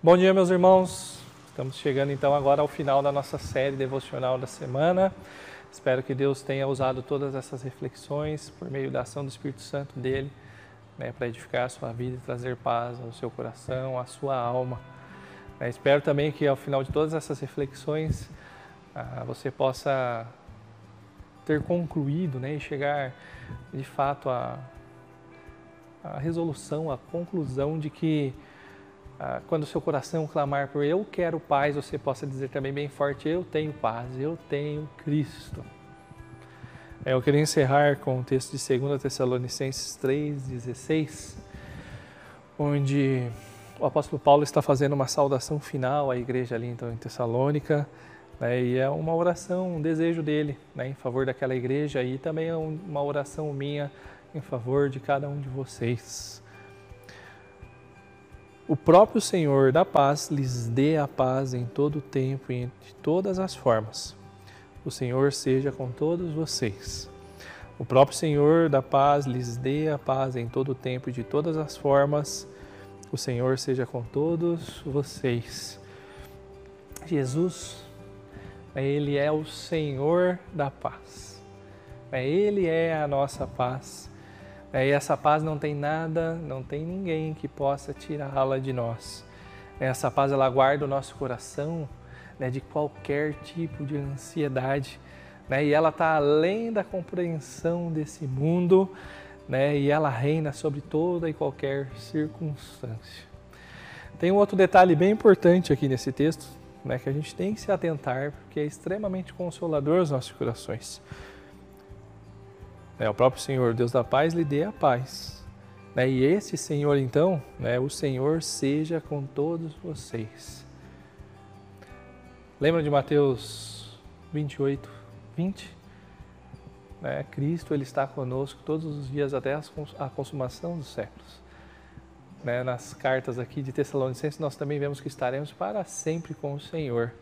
Bom dia, meus irmãos. Estamos chegando então agora ao final da nossa série devocional da semana. Espero que Deus tenha usado todas essas reflexões por meio da ação do Espírito Santo dele, né, para edificar a sua vida e trazer paz ao seu coração, à sua alma. É, espero também que ao final de todas essas reflexões ah, você possa ter concluído né, e chegar de fato à, à resolução, à conclusão de que quando o seu coração clamar por eu quero paz, você possa dizer também bem forte: eu tenho paz, eu tenho Cristo. É, eu queria encerrar com o texto de 2 Tessalonicenses 3,16, onde o apóstolo Paulo está fazendo uma saudação final à igreja ali então, em Tessalônica. Né, e é uma oração, um desejo dele né, em favor daquela igreja e também é uma oração minha em favor de cada um de vocês. O próprio Senhor da paz lhes dê a paz em todo o tempo e de todas as formas. O Senhor seja com todos vocês. O próprio Senhor da paz lhes dê a paz em todo o tempo e de todas as formas. O Senhor seja com todos vocês. Jesus ele é o Senhor da paz. Ele é a nossa paz. E essa paz não tem nada, não tem ninguém que possa tirá-la de nós. Essa paz ela guarda o nosso coração né, de qualquer tipo de ansiedade. Né, e ela está além da compreensão desse mundo né, e ela reina sobre toda e qualquer circunstância. Tem um outro detalhe bem importante aqui nesse texto, né, que a gente tem que se atentar, porque é extremamente consolador aos nossos corações. É, o próprio Senhor, Deus da paz, lhe dê a paz. Né, e esse Senhor, então, né, o Senhor seja com todos vocês. Lembra de Mateus 28, 20? Né, Cristo ele está conosco todos os dias até a consumação dos séculos né, nas cartas aqui de Tessalonicenses, nós também vemos que estaremos para sempre com o Senhor.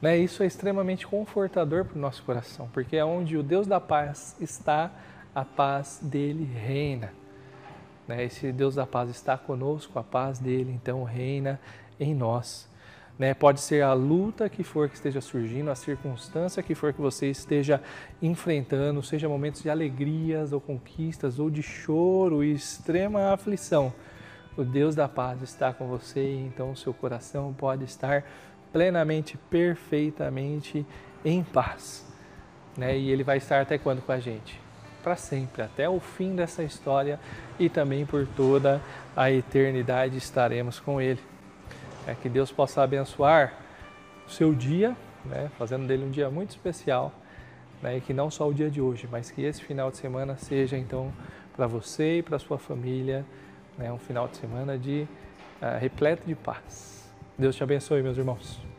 Né, isso é extremamente confortador para o nosso coração, porque é onde o Deus da paz está, a paz dele reina. Né, esse Deus da paz está conosco, a paz dele então reina em nós. Né? Pode ser a luta que for que esteja surgindo, a circunstância que for que você esteja enfrentando, seja momentos de alegrias ou conquistas, ou de choro e extrema aflição. O Deus da paz está com você e então o seu coração pode estar plenamente, perfeitamente em paz. Né? E ele vai estar até quando com a gente? Para sempre, até o fim dessa história e também por toda a eternidade estaremos com ele. É, que Deus possa abençoar o seu dia, né, fazendo dele um dia muito especial. Né, e que não só o dia de hoje, mas que esse final de semana seja então para você e para sua família né, um final de semana de uh, repleto de paz. Deus te abençoe, meus irmãos.